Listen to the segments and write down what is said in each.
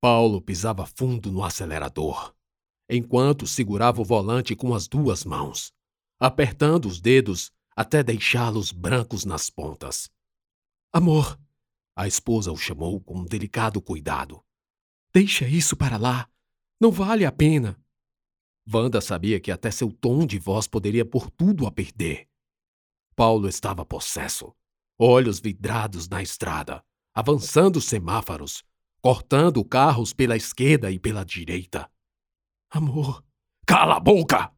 Paulo pisava fundo no acelerador, enquanto segurava o volante com as duas mãos, apertando os dedos até deixá-los brancos nas pontas. Amor, a esposa o chamou com um delicado cuidado. Deixa isso para lá. Não vale a pena. Wanda sabia que até seu tom de voz poderia pôr tudo a perder. Paulo estava possesso, olhos vidrados na estrada, avançando semáforos, cortando carros pela esquerda e pela direita. Amor, cala a boca!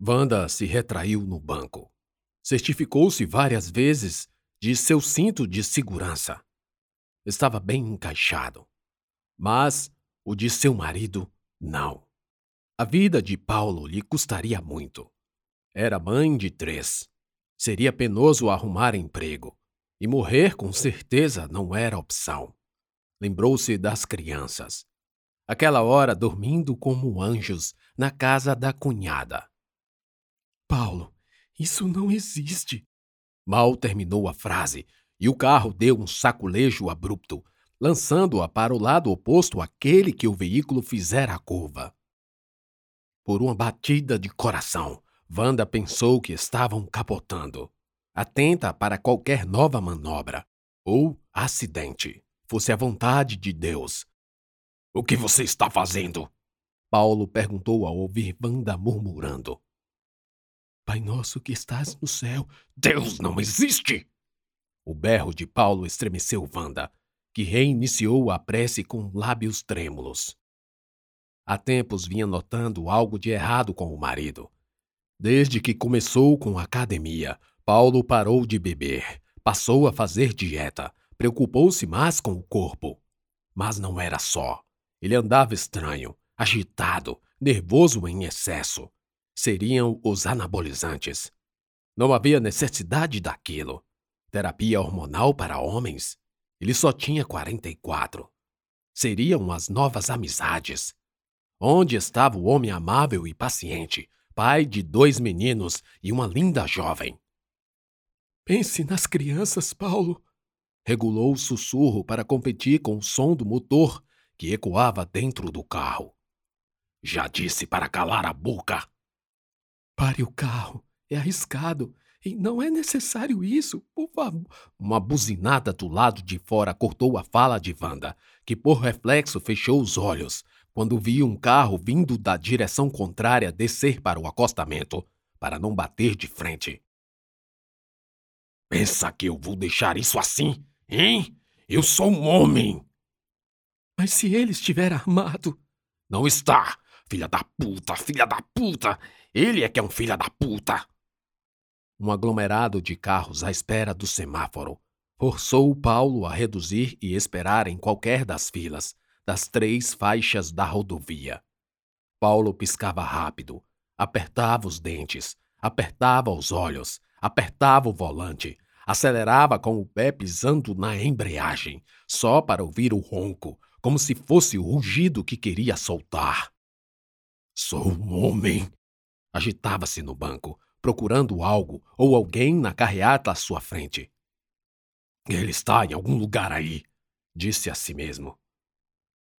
Wanda se retraiu no banco. Certificou-se várias vezes de seu cinto de segurança. Estava bem encaixado. Mas o de seu marido, não. A vida de Paulo lhe custaria muito. Era mãe de três. Seria penoso arrumar emprego. E morrer, com certeza, não era opção. Lembrou-se das crianças. Aquela hora dormindo como anjos na casa da cunhada. Paulo, isso não existe. Mal terminou a frase e o carro deu um saculejo abrupto, lançando-a para o lado oposto àquele que o veículo fizera a curva. Por uma batida de coração, Wanda pensou que estavam capotando, atenta para qualquer nova manobra ou acidente, fosse a vontade de Deus. O que você está fazendo? Paulo perguntou ao ouvir Wanda murmurando. Pai nosso que estás no céu. Deus não existe! O berro de Paulo estremeceu Wanda, que reiniciou a prece com lábios trêmulos. Há tempos vinha notando algo de errado com o marido. Desde que começou com a academia, Paulo parou de beber, passou a fazer dieta, preocupou-se mais com o corpo. Mas não era só. Ele andava estranho, agitado, nervoso em excesso seriam os anabolizantes. Não havia necessidade daquilo. Terapia hormonal para homens? Ele só tinha 44. Seriam as novas amizades. Onde estava o homem amável e paciente, pai de dois meninos e uma linda jovem? Pense nas crianças, Paulo. Regulou o sussurro para competir com o som do motor que ecoava dentro do carro. Já disse para calar a boca. Pare o carro. É arriscado. E não é necessário isso, por favor. Uma buzinada do lado de fora cortou a fala de Wanda, que por reflexo fechou os olhos quando viu um carro vindo da direção contrária descer para o acostamento, para não bater de frente. Pensa que eu vou deixar isso assim, hein? Eu sou um homem! Mas se ele estiver armado. Não está! Filha da puta, filha da puta! Ele é que é um filho da puta! Um aglomerado de carros à espera do semáforo forçou Paulo a reduzir e esperar em qualquer das filas das três faixas da rodovia. Paulo piscava rápido, apertava os dentes, apertava os olhos, apertava o volante, acelerava com o pé pisando na embreagem, só para ouvir o ronco, como se fosse o rugido que queria soltar. Sou um homem, Agitava-se no banco, procurando algo ou alguém na carreata à sua frente. Ele está em algum lugar aí, disse a si mesmo.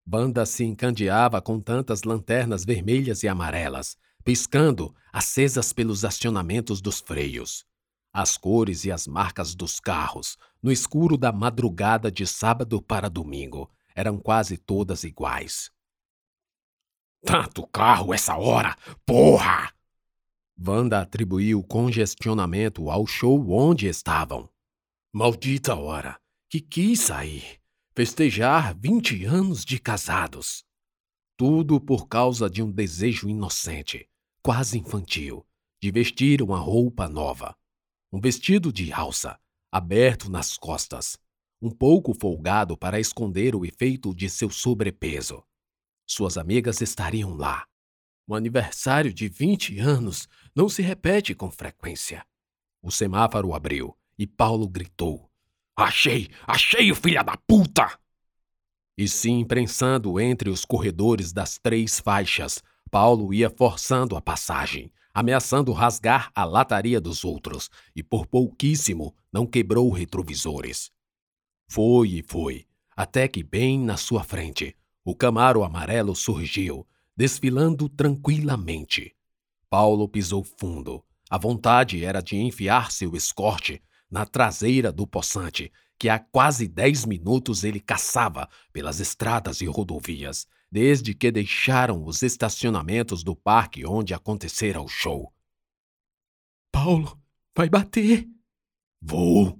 Banda se encandeava com tantas lanternas vermelhas e amarelas, piscando, acesas pelos acionamentos dos freios. As cores e as marcas dos carros, no escuro da madrugada de sábado para domingo, eram quase todas iguais. Tanto carro essa hora! Porra! Wanda atribuiu o congestionamento ao show onde estavam. Maldita hora! Que quis sair! Festejar vinte anos de casados! Tudo por causa de um desejo inocente, quase infantil, de vestir uma roupa nova. Um vestido de alça, aberto nas costas, um pouco folgado para esconder o efeito de seu sobrepeso. Suas amigas estariam lá, um aniversário de 20 anos não se repete com frequência. O semáforo abriu e Paulo gritou: Achei! Achei o filho da puta! E se imprensando entre os corredores das três faixas, Paulo ia forçando a passagem, ameaçando rasgar a lataria dos outros, e por pouquíssimo não quebrou retrovisores. Foi e foi, até que bem na sua frente, O Camaro amarelo surgiu, desfilando tranquilamente. Paulo pisou fundo. A vontade era de enfiar seu escorte na traseira do possante, que há quase dez minutos ele caçava pelas estradas e rodovias, desde que deixaram os estacionamentos do parque onde acontecera o show. Paulo, vai bater. Vou.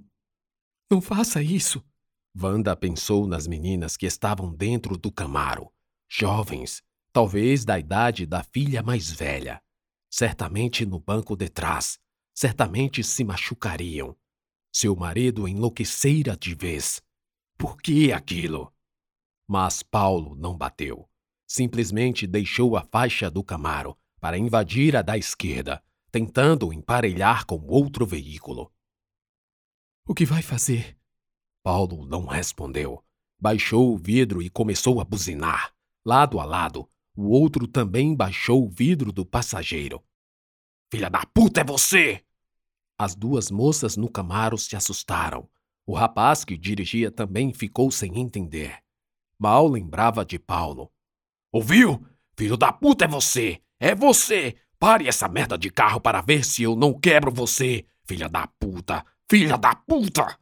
Não faça isso. Wanda pensou nas meninas que estavam dentro do Camaro, jovens, talvez da idade da filha mais velha. Certamente no banco de trás, certamente se machucariam. Seu marido enlouquecera de vez. Por que aquilo? Mas Paulo não bateu. Simplesmente deixou a faixa do Camaro para invadir a da esquerda, tentando emparelhar com outro veículo. O que vai fazer? Paulo não respondeu. Baixou o vidro e começou a buzinar. Lado a lado, o outro também baixou o vidro do passageiro. Filha da puta é você! As duas moças no Camaro se assustaram. O rapaz que dirigia também ficou sem entender. Mal lembrava de Paulo. Ouviu? Filho da puta é você! É você! Pare essa merda de carro para ver se eu não quebro você! Filha da puta! Filha da puta!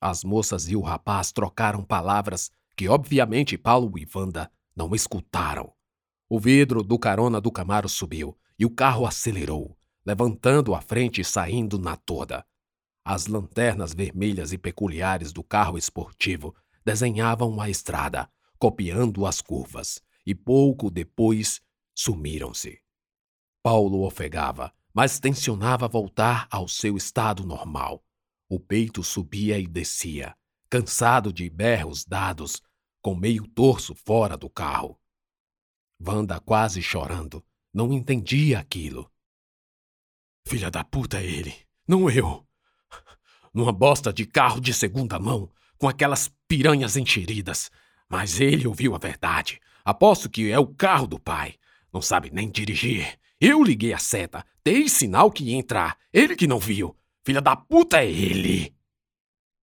As moças e o rapaz trocaram palavras que, obviamente, Paulo e Wanda não escutaram. O vidro do carona do Camaro subiu e o carro acelerou, levantando a frente e saindo na toda. As lanternas vermelhas e peculiares do carro esportivo desenhavam a estrada, copiando as curvas, e pouco depois sumiram-se. Paulo ofegava, mas tensionava voltar ao seu estado normal. O peito subia e descia, cansado de berros dados, com meio torso fora do carro. Wanda, quase chorando, não entendia aquilo. Filha da puta é ele, não eu. Numa bosta de carro de segunda mão, com aquelas piranhas encheridas. Mas ele ouviu a verdade. Aposto que é o carro do pai. Não sabe nem dirigir. Eu liguei a seta, dei sinal que ia entrar. Ele que não viu. Filha da puta é ele!